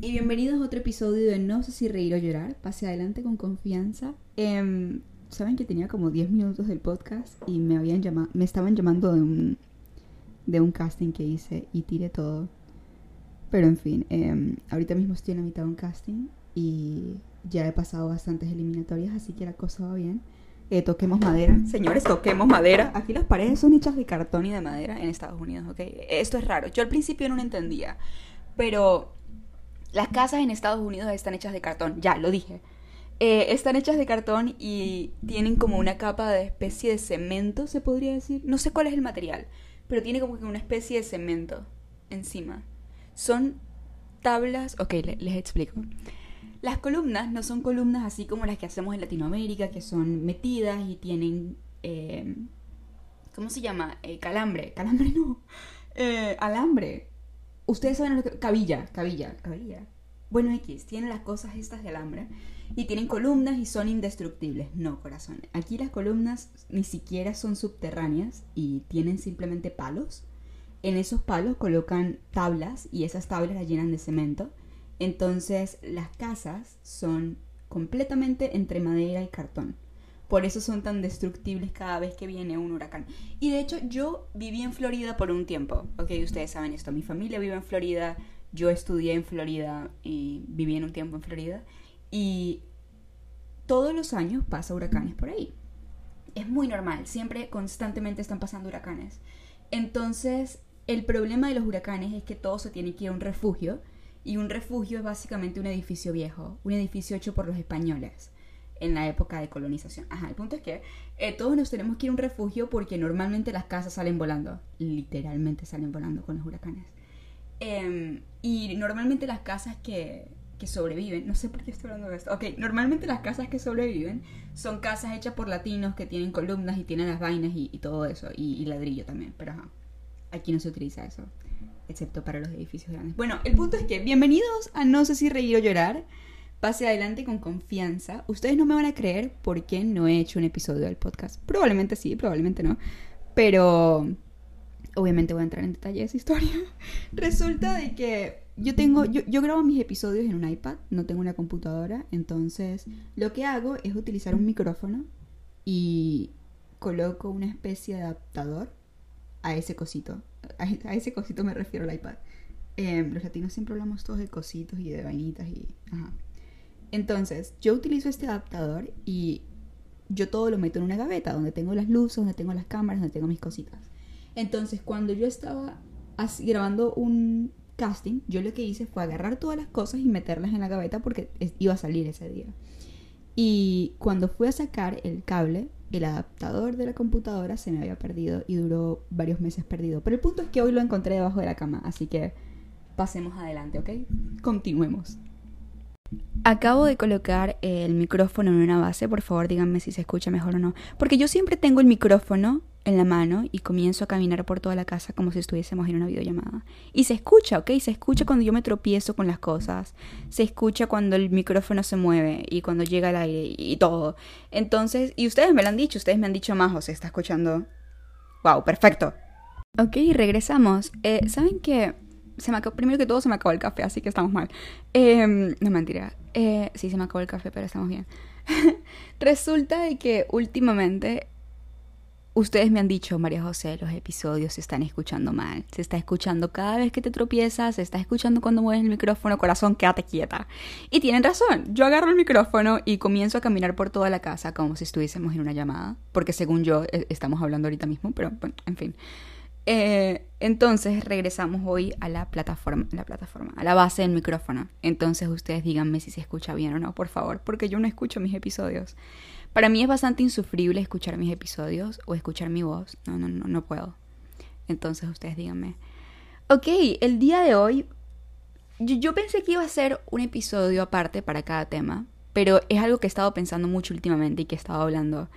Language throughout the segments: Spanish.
y bienvenidos a otro episodio de No sé si reír o llorar. Pase adelante con confianza. Em, Saben que tenía como 10 minutos del podcast y me habían llamado, me estaban llamando de un, de un casting que hice y tiré todo. Pero en fin, em, ahorita mismo estoy en la mitad de un casting y ya he pasado bastantes eliminatorias, así que la cosa va bien. Eh, toquemos madera. Señores, toquemos madera. Aquí las paredes son hechas de cartón y de madera en Estados Unidos, ¿ok? Esto es raro. Yo al principio no lo entendía, pero las casas en Estados Unidos están hechas de cartón, ya lo dije. Eh, están hechas de cartón y tienen como una capa de especie de cemento, se podría decir. No sé cuál es el material, pero tiene como que una especie de cemento encima. Son tablas, ok, les, explico. Las columnas no son columnas así como las que hacemos en Latinoamérica, que son metidas y tienen, eh, ¿cómo se llama? Eh, calambre, calambre no, alambre, Ustedes saben lo que... Cabilla, cabilla, cabilla. Bueno, X, tienen las cosas estas de alambre y tienen columnas y son indestructibles. No, corazón. Aquí las columnas ni siquiera son subterráneas y tienen simplemente palos. En esos palos colocan tablas y esas tablas las llenan de cemento. Entonces las casas son completamente entre madera y cartón. Por eso son tan destructibles cada vez que viene un huracán. Y de hecho yo viví en Florida por un tiempo. Ok, ustedes saben esto. Mi familia vive en Florida. Yo estudié en Florida y viví en un tiempo en Florida. Y todos los años pasa huracanes por ahí. Es muy normal. Siempre constantemente están pasando huracanes. Entonces, el problema de los huracanes es que todo se tiene que ir a un refugio. Y un refugio es básicamente un edificio viejo. Un edificio hecho por los españoles en la época de colonización. Ajá, el punto es que eh, todos nos tenemos que ir a un refugio porque normalmente las casas salen volando, literalmente salen volando con los huracanes. Em, y normalmente las casas que, que, sobreviven, no sé por qué estoy hablando de esto, ok, normalmente las casas que sobreviven son casas hechas por latinos que tienen columnas y tienen las vainas y, todo eso, y, y, ladrillo también, pero ajá, aquí no se utiliza eso, excepto para los edificios grandes. Bueno, el punto es que bienvenidos a No sé si reír o llorar pase adelante con confianza. Ustedes no me van a creer por qué no he hecho un episodio del podcast. Probablemente sí, probablemente no. Pero obviamente voy a entrar en detalle de esa historia. Resulta de que yo tengo, yo, yo, grabo mis episodios en un iPad, no tengo una computadora, entonces lo que hago es utilizar un micrófono y coloco una especie de adaptador a ese cosito. A, ese cosito me refiero al iPad. Em, los latinos siempre hablamos todos de cositos y de vainitas y... Ajá. Entonces, yo utilizo este adaptador y yo todo lo meto en una gaveta donde tengo las luces, donde tengo las cámaras, donde tengo mis cositas. Entonces, cuando yo estaba grabando un casting, yo lo que hice fue agarrar todas las cosas y meterlas en la gaveta porque iba a salir ese día. Y cuando fui a sacar el cable, el adaptador de la computadora se me había perdido y duró varios meses perdido. Pero el punto es que hoy lo encontré debajo de la cama, así que pasemos adelante, ¿ok? Continuemos. Acabo de colocar el micrófono en una base, por favor díganme si se escucha mejor o no. Porque yo siempre tengo el micrófono en la mano y comienzo a caminar por toda la casa como si estuviésemos en una videollamada. Y se escucha, ¿ok? Se escucha cuando yo me tropiezo con las cosas. Se escucha cuando el micrófono se mueve y cuando llega el aire y todo. Entonces, y ustedes me lo han dicho, ustedes me han dicho más, o se está escuchando. ¡Wow! Perfecto. Ok, regresamos. Eh, ¿Saben qué? Se me primero que todo se me acabó el café, así que estamos mal. Eh, no mentira. Eh, sí, se me acabó el café, pero estamos bien. Resulta de que últimamente ustedes me han dicho, María José, los episodios se están escuchando mal. Se está escuchando cada vez que te tropiezas, se está escuchando cuando mueves el micrófono, corazón, quédate quieta. Y tienen razón. Yo agarro el micrófono y comienzo a caminar por toda la casa como si estuviésemos en una llamada. Porque según yo, eh, estamos hablando ahorita mismo, pero en fin. Eh, entonces regresamos hoy a la plataforma, la plataforma, a la base del micrófono. Entonces ustedes díganme si se escucha bien o no, por favor, porque yo no escucho mis episodios. Para mí es bastante insufrible escuchar mis episodios o escuchar mi voz. No, no, no, no puedo. Entonces ustedes díganme. Ok, el día de hoy yo, yo pensé que iba a ser un episodio aparte para cada tema, pero es algo que he estado pensando mucho últimamente y que he estado hablando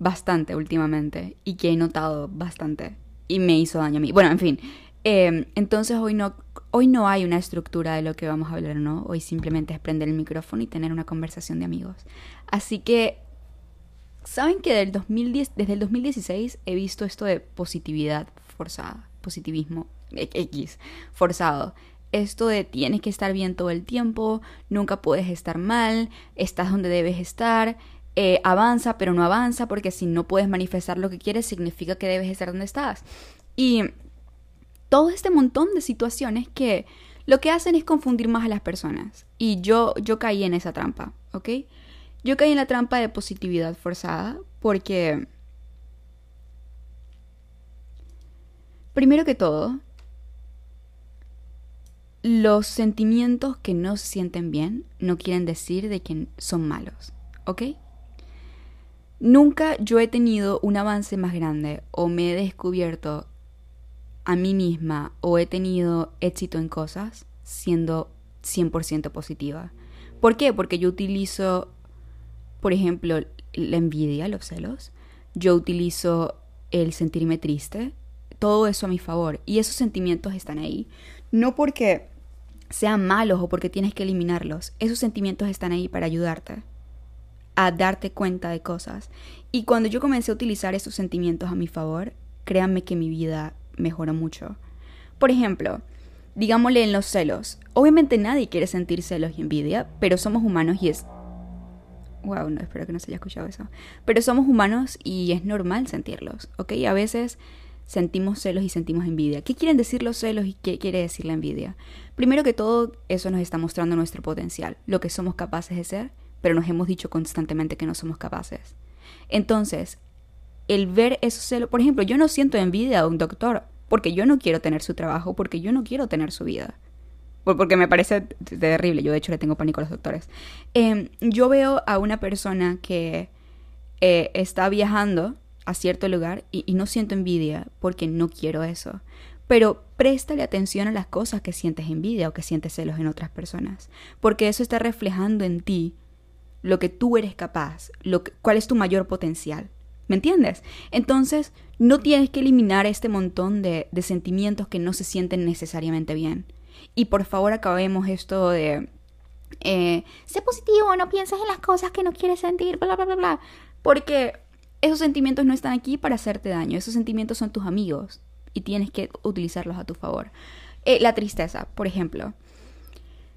bastante últimamente y que he notado bastante y me hizo daño a mí. Bueno, en fin. Em, entonces hoy no, hoy no hay una estructura de lo que vamos a hablar, ¿no? Hoy simplemente es prender el micrófono y tener una conversación de amigos. Así que, ¿saben que del 2010, desde el 2016 he visto esto de positividad forzada, positivismo X, forzado? esto de tienes que estar bien todo el tiempo, nunca puedes estar mal, estás donde debes estar, eh, avanza pero no avanza porque si no puedes manifestar lo que quieres significa que debes estar donde estás. Y todo este montón de situaciones que lo que hacen es confundir más a las personas. Y yo, yo caí en esa trampa, ¿ok? Yo caí en la trampa de positividad forzada porque... Primero que todo, los sentimientos que no se sienten bien no quieren decir de que son malos, ¿ok? Nunca yo he tenido un avance más grande o me he descubierto a mí misma o he tenido éxito en cosas siendo 100% positiva. ¿Por qué? Porque yo utilizo, por ejemplo, la envidia, los celos. Yo utilizo el sentirme triste. Todo eso a mi favor. Y esos sentimientos están ahí. No porque sean malos o porque tienes que eliminarlos. Esos sentimientos están ahí para ayudarte a darte cuenta de cosas. Y cuando yo comencé a utilizar esos sentimientos a mi favor, créanme que mi vida mejoró mucho. Por ejemplo, digámosle en los celos. Obviamente nadie quiere sentir celos y envidia, pero somos humanos y es... Wow, no, espero que no se haya escuchado eso. Pero somos humanos y es normal sentirlos, ¿ok? A veces sentimos celos y sentimos envidia. ¿Qué quieren decir los celos y qué quiere decir la envidia? Primero que todo, eso nos está mostrando nuestro potencial, lo que somos capaces de ser, pero nos hemos dicho constantemente que no somos capaces. Entonces, el ver esos celos, por ejemplo, yo no siento envidia a un doctor porque yo no quiero tener su trabajo, porque yo no quiero tener su vida. Porque me parece terrible, yo de hecho le tengo pánico a los doctores. Em, yo veo a una persona que eh, está viajando a cierto lugar y, no siento envidia porque no quiero eso. Pero préstale atención a las cosas que sientes envidia o que sientes celos en otras personas, porque eso está reflejando en ti lo que tú eres capaz, cuál es tu mayor potencial. ¿Me entiendes? Entonces, no tienes que eliminar este montón de, de sentimientos que no se sienten necesariamente bien. Y por favor acabemos esto de... Eh, sé positivo, no pienses en las cosas que no quieres sentir, bla, bla, bla, bla. Porque esos sentimientos no están aquí para hacerte daño, esos sentimientos son tus amigos y tienes que utilizarlos a tu favor. Eh, la tristeza, por ejemplo.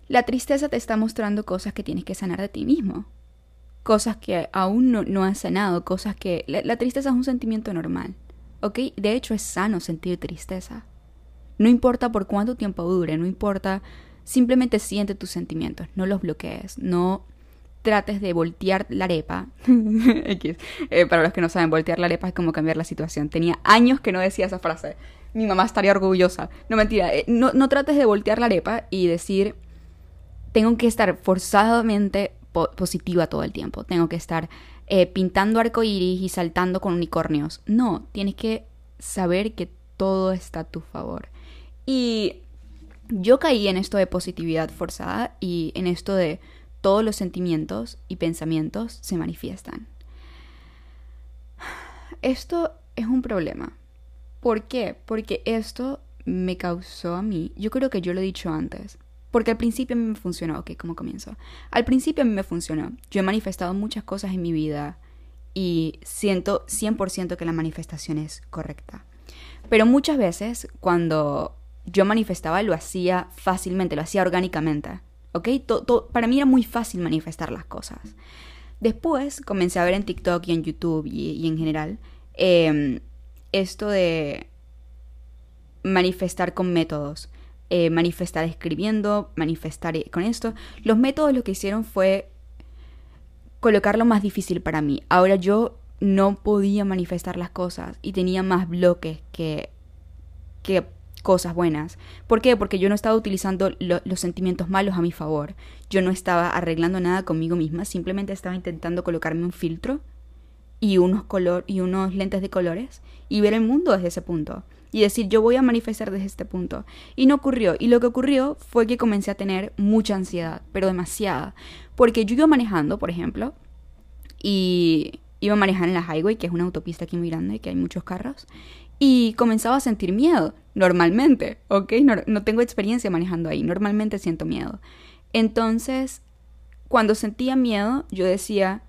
La tristeza te está mostrando cosas que tienes que sanar de ti mismo cosas que aún no, no has sanado, cosas que... La, tristeza es un sentimiento normal, ¿ok? De hecho es sano sentir tristeza. No importa por cuánto tiempo dure, no importa, simplemente siente tus sentimientos, no los bloquees, no trates de voltear la arepa. Eh, para los que no saben, voltear la arepa es como cambiar la situación. Tenía años que no decía esa frase. Mi mamá estaría orgullosa. No mentira, eh, no, no trates de voltear la arepa y decir, tengo que estar forzadamente positiva todo el tiempo. Tengo que estar eh, pintando arcoíris y saltando con unicornios. No, tienes que saber que todo está a tu favor. Y yo caí en esto de positividad forzada y en esto de todos los sentimientos y pensamientos se manifiestan. Esto es un problema. ¿Por qué? Porque esto me causó a mí, yo creo que yo lo he dicho antes, porque al principio a mí me funcionó, ok, ¿cómo comienzo? Al principio a mí me funcionó. Yo he manifestado muchas cosas en mi vida y siento 100% que la manifestación es correcta. Pero muchas veces cuando yo manifestaba lo hacía fácilmente, lo hacía orgánicamente, ¿ok? para mí era muy fácil manifestar las cosas. Después comencé a ver en TikTok y en YouTube y, en general em, esto de manifestar con métodos eh, manifestar escribiendo, manifestar eh, con esto. Los métodos lo que hicieron fue colocar lo más difícil para mí. Ahora yo no podía manifestar las cosas y tenía más bloques que, que cosas buenas. ¿Por qué? Porque yo no estaba utilizando los sentimientos malos a mi favor. Yo no estaba arreglando nada conmigo misma, simplemente estaba intentando colocarme un filtro y unos, color, y unos lentes de colores y ver el mundo desde ese punto y decir yo voy a manifestar desde este punto. Y no ocurrió. Y lo que ocurrió fue que comencé a tener mucha ansiedad, pero demasiada. Porque yo iba manejando, por ejemplo, y iba a manejar en la highway, que es una autopista aquí muy grande, que hay muchos carros, y comenzaba a sentir miedo, normalmente, ¿ok? No, no tengo experiencia manejando ahí, normalmente siento miedo. Entonces, cuando sentía miedo, yo decía,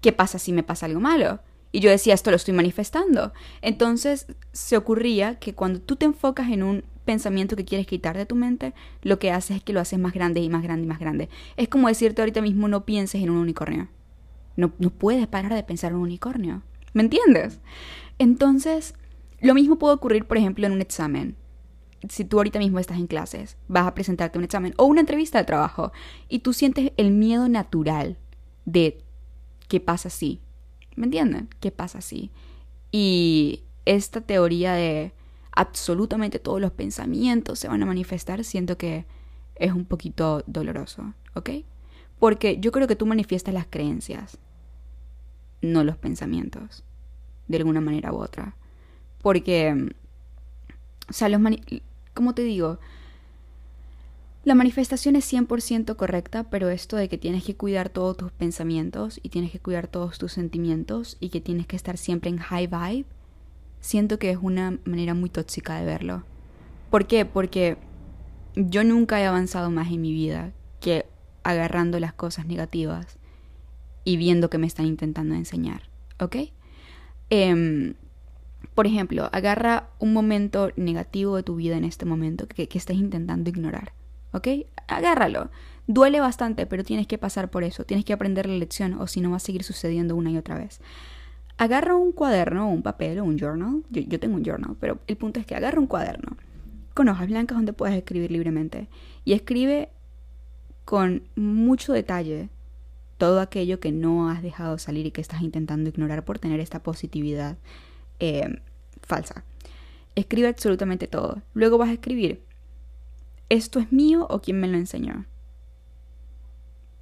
¿qué pasa si me pasa algo malo? Y yo decía, esto lo estoy manifestando. Entonces se ocurría que cuando tú te enfocas en un pensamiento que quieres quitar de tu mente, lo que haces es que lo haces más grande y más grande y más grande. Es como decirte ahorita mismo no pienses en un unicornio. No, no puedes parar de pensar en un unicornio. ¿Me entiendes? Entonces, lo mismo puede ocurrir, por ejemplo, en un examen. Si tú ahorita mismo estás en clases, vas a presentarte un examen o una entrevista de trabajo y tú sientes el miedo natural de qué pasa si. ¿Me entienden? ¿Qué pasa si? Y esta teoría de absolutamente todos los pensamientos se van a manifestar, siento que es un poquito doloroso, ¿ok? Porque yo creo que tú manifiestas las creencias, no los pensamientos, de alguna manera u otra. Porque, o sea, los como te digo, la manifestación es 100% correcta, pero esto de que tienes que cuidar todos tus pensamientos y tienes que cuidar todos tus sentimientos y que tienes que estar siempre en high vibe, siento que es una manera muy tóxica de verlo. ¿Por qué? Porque yo nunca he avanzado más en mi vida que agarrando las cosas negativas y viendo que me están intentando enseñar, ¿ok? Em, por ejemplo, agarra un momento negativo de tu vida en este momento que, estés intentando ignorar, ¿ok? Agárralo. Duele bastante, pero tienes que pasar por eso, tienes que aprender la lección o si no va a seguir sucediendo una y otra vez agarra un cuaderno, un papel o un journal. Yo, tengo un journal, pero el punto es que agarra un cuaderno con hojas blancas donde puedes escribir libremente y escribe con mucho detalle todo aquello que no has dejado salir y que estás intentando ignorar por tener esta positividad eh, falsa. Escribe absolutamente todo. Luego vas a escribir, ¿esto es mío o quién me lo enseñó?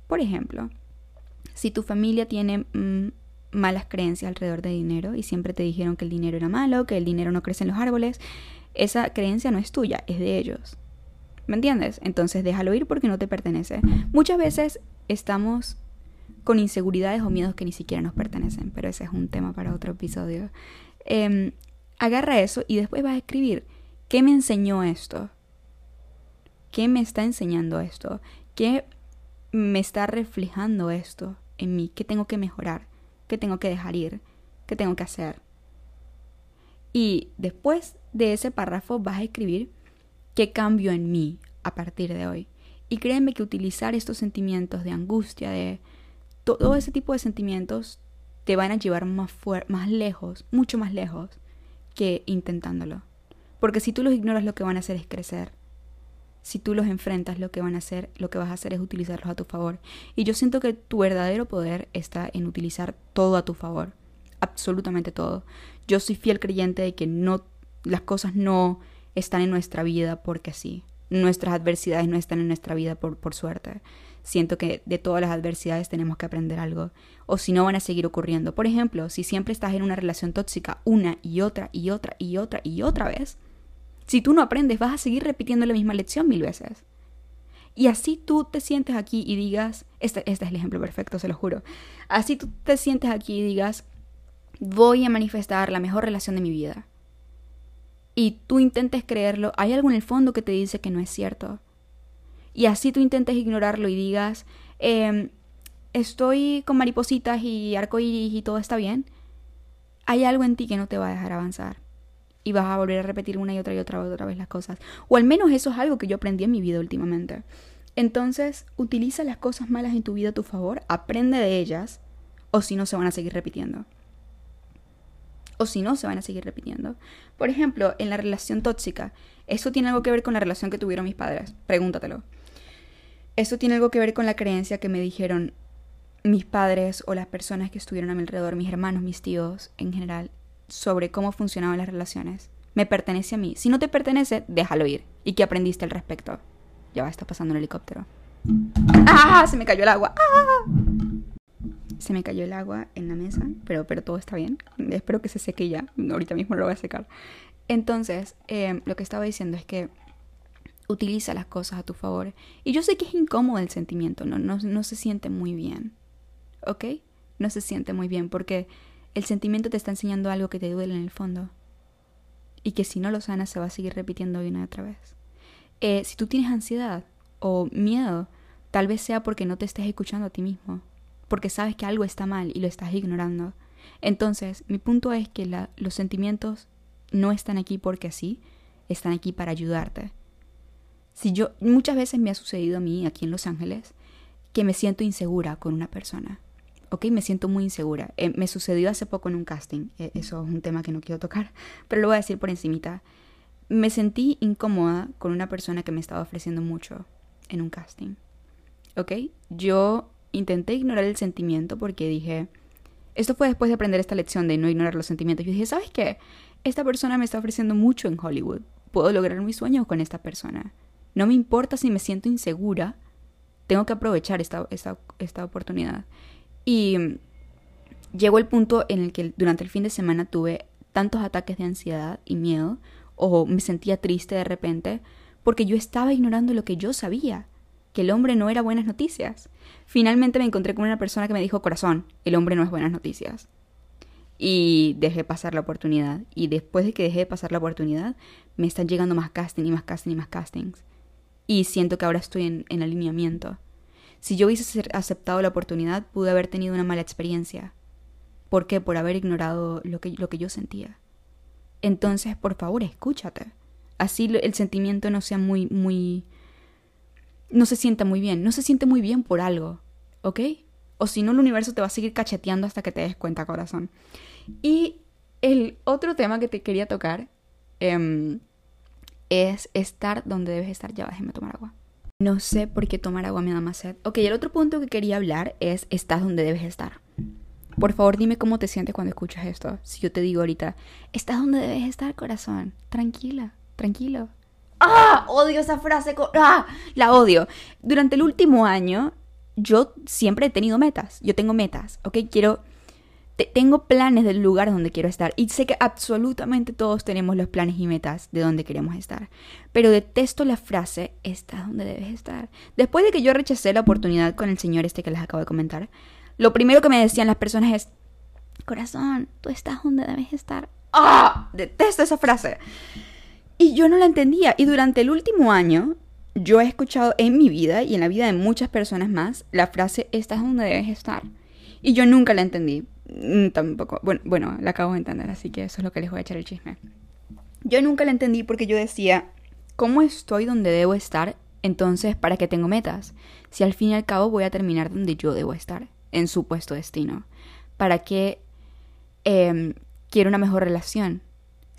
Por ejemplo, si tu familia tiene mm, malas creencias alrededor de dinero y siempre te dijeron que el dinero era malo, que el dinero no crece en los árboles, esa creencia no es tuya, es de ellos. ¿Me entiendes? Entonces déjalo ir porque no te pertenece. Muchas veces estamos con inseguridades o miedos que ni siquiera nos pertenecen, pero ese es un tema para otro episodio. Em, agarra eso y después vas a escribir, ¿qué me enseñó esto? ¿Qué me está enseñando esto? ¿Qué me está reflejando esto en mí? ¿Qué tengo que mejorar? ¿Qué tengo que dejar ir? ¿Qué tengo que hacer? Y después de ese párrafo vas a escribir qué cambio en mí a partir de hoy. Y créeme que utilizar estos sentimientos de angustia, de todo ese tipo de sentimientos, te van a llevar más, más lejos, mucho más lejos que intentándolo. Porque si tú los ignoras, lo que van a hacer es crecer si tú los enfrentas, lo que van a hacer, lo que vas a hacer es utilizarlos a tu favor. Y yo siento que tu verdadero poder está en utilizar todo a tu favor, absolutamente todo. Yo soy fiel creyente de que no las cosas no están en nuestra vida porque sí. Nuestras adversidades no están en nuestra vida por, por suerte. Siento que de todas las adversidades tenemos que aprender algo. O si no, van a seguir ocurriendo. Por ejemplo, si siempre estás en una relación tóxica una y otra y otra y otra y otra vez, si tú no aprendes, vas a seguir repitiendo la misma lección mil veces. Y así tú te sientes aquí y digas, este, este, es el ejemplo perfecto, se lo juro. Así tú te sientes aquí y digas, voy a manifestar la mejor relación de mi vida. Y tú intentes creerlo, hay algo en el fondo que te dice que no es cierto. Y así tú intentes ignorarlo y digas, em, estoy con maripositas y arcoíris y todo está bien. Hay algo en ti que no te va a dejar avanzar y vas a volver a repetir una y otra y otra, otra vez las cosas. O al menos eso es algo que yo aprendí en mi vida últimamente. Entonces, utiliza las cosas malas en tu vida a tu favor, aprende de ellas, o si no se van a seguir repitiendo. O si no, se van a seguir repitiendo. Por ejemplo, en la relación tóxica, ¿eso tiene algo que ver con la relación que tuvieron mis padres? Pregúntatelo. ¿Eso tiene algo que ver con la creencia que me dijeron mis padres o las personas que estuvieron a mi alrededor, mis hermanos, mis tíos en general? Sobre cómo funcionaban las relaciones. Me pertenece a mí. Si no te pertenece, déjalo ir. ¿Y qué aprendiste al respecto? Ya va, está pasando un helicóptero. ¡Ah! Se me cayó el agua. ¡Ah! Se me cayó el agua en la mesa, pero, pero todo está bien. Espero que se seque ya. Ahorita mismo lo voy a secar. Entonces, em, lo que estaba diciendo es que utiliza las cosas a tu favor. Y yo sé que es incómodo el sentimiento, no, no, no se siente muy bien. ¿Ok? No se siente muy bien porque el sentimiento te está enseñando algo que te duele en el fondo y que si no lo sanas se va a seguir repitiendo una y otra vez. Eh, si tú tienes ansiedad o miedo, tal vez sea porque no te estés escuchando a ti mismo, porque sabes que algo está mal y lo estás ignorando. Entonces, mi punto es que los sentimientos no están aquí porque sí, están aquí para ayudarte. Si yo muchas veces me ha sucedido a mí aquí en Los Ángeles que me siento insegura con una persona. ¿Ok? Me siento muy insegura. Eh, me sucedió hace poco en un casting. Eh, eso es un tema que no quiero tocar, pero lo voy a decir por encimita. Me sentí incómoda con una persona que me estaba ofreciendo mucho en un casting. ¿Ok? Yo intenté ignorar el sentimiento porque dije, esto fue después de aprender esta lección de no ignorar los sentimientos. Yo dije, ¿sabes qué? Esta persona me está ofreciendo mucho en Hollywood. Puedo lograr mis sueños con esta persona. No me importa si me siento insegura. Tengo que aprovechar esta, esta, oportunidad. Y llegó el punto en el que durante el fin de semana tuve tantos ataques de ansiedad y miedo, o me sentía triste de repente, porque yo estaba ignorando lo que yo sabía que el hombre no era buenas noticias. Finalmente me encontré con una persona que me dijo, corazón, el hombre no es buenas noticias. Y dejé pasar la oportunidad. Y después de que dejé de pasar la oportunidad, me están llegando más casting y más casting y más castings. Y siento que ahora estoy en alineamiento. Si yo hubiese aceptado la oportunidad, pude haber tenido una mala experiencia. ¿Por qué? Por haber ignorado lo que, lo que yo sentía. Entonces, por favor, escúchate. Así el sentimiento no sea muy, muy, no se sienta muy bien. No se siente muy bien por algo, ¿ok? O si no, el universo te va a seguir cacheteando hasta que te des cuenta, corazón. Y el otro tema que te quería tocar em, es estar donde debes estar. Ya, déjeme tomar agua. No sé por qué tomar agua me da más sed. Ok, el otro punto que quería hablar es estás donde debes estar. Por favor, dime cómo te sientes cuando escuchas esto. Si yo te digo ahorita, estás donde debes estar, corazón. Tranquila, tranquilo. ¡Ah! Odio esa frase. ¡Ah! La odio. Durante el último año, yo siempre he tenido metas. Yo tengo metas, ¿ok? Quiero. Tengo planes del lugar donde quiero estar. Y sé que absolutamente todos tenemos los planes y metas de donde queremos estar. Pero detesto la frase, estás donde debes estar. Después de que yo rechacé la oportunidad con el señor este que les acabo de comentar, lo primero que me decían las personas es, corazón, tú estás donde debes estar. ¡Ah! Detesto esa frase. Y yo no la entendía. Y durante el último año, yo he escuchado en mi vida y en la vida de muchas personas más la frase, estás donde debes estar. Y yo nunca la entendí. Mm, tampoco. Bueno, bueno, la acabo de entender, así que eso es lo que les voy a echar el chisme. Yo nunca la entendí porque yo decía, ¿cómo estoy donde debo estar? Entonces, ¿para qué tengo metas? Si al fin y al cabo voy a terminar donde yo debo estar, en su puesto destino. ¿Para qué em, quiero una mejor relación?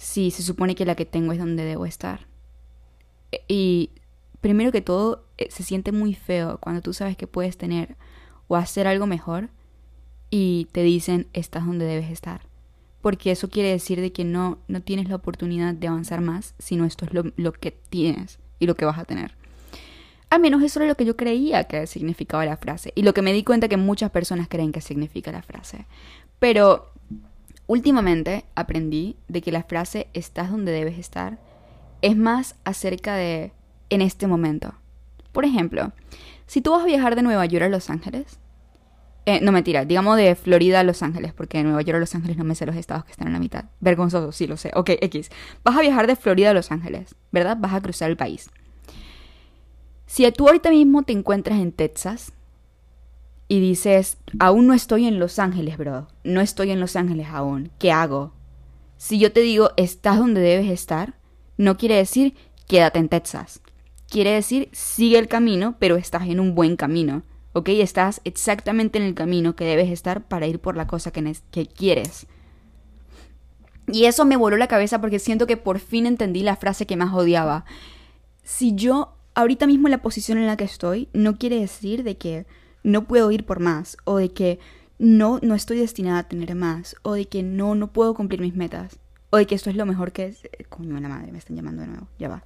si se supone que la que tengo es donde debo estar. Y primero que todo, eh, se siente muy feo cuando tú sabes que puedes tener o hacer algo mejor y te dicen estás donde debes estar. Porque eso quiere decir de que no, no tienes la oportunidad de avanzar más, sino esto es lo, lo que tienes y lo que vas a tener. Al menos eso era lo que yo creía que significaba la frase. Y lo que me di cuenta que muchas personas creen que significa la frase. Pero Últimamente aprendí de que la frase estás donde debes estar es más acerca de en este momento. Por ejemplo, si tú vas a viajar de Nueva York a Los Ángeles, eh, no mentira, digamos de Florida a Los Ángeles, porque de Nueva York a Los Ángeles no me sé los estados que están en la mitad. Vergonzoso, sí lo sé. Ok, X. Vas a viajar de Florida a Los Ángeles, ¿verdad? Vas a cruzar el país. Si tú ahorita mismo te encuentras en Texas, y dices, aún no estoy en Los Ángeles, bro, no estoy en Los Ángeles aún, ¿qué hago? Si yo te digo, estás donde debes estar, no quiere decir, quédate en Texas. Quiere decir, sigue el camino, pero estás en un buen camino, ¿ok? Estás exactamente en el camino que debes estar para ir por la cosa que, que quieres. Y eso me voló la cabeza porque siento que por fin entendí la frase que más odiaba. Si yo ahorita mismo la posición en la que estoy, no quiere decir de que no puedo ir por más, o de que no, no estoy destinada a tener más, o de que no, no puedo cumplir mis metas, o de que esto es lo mejor que es... Eh, coño, la madre, me están llamando de nuevo, ya va.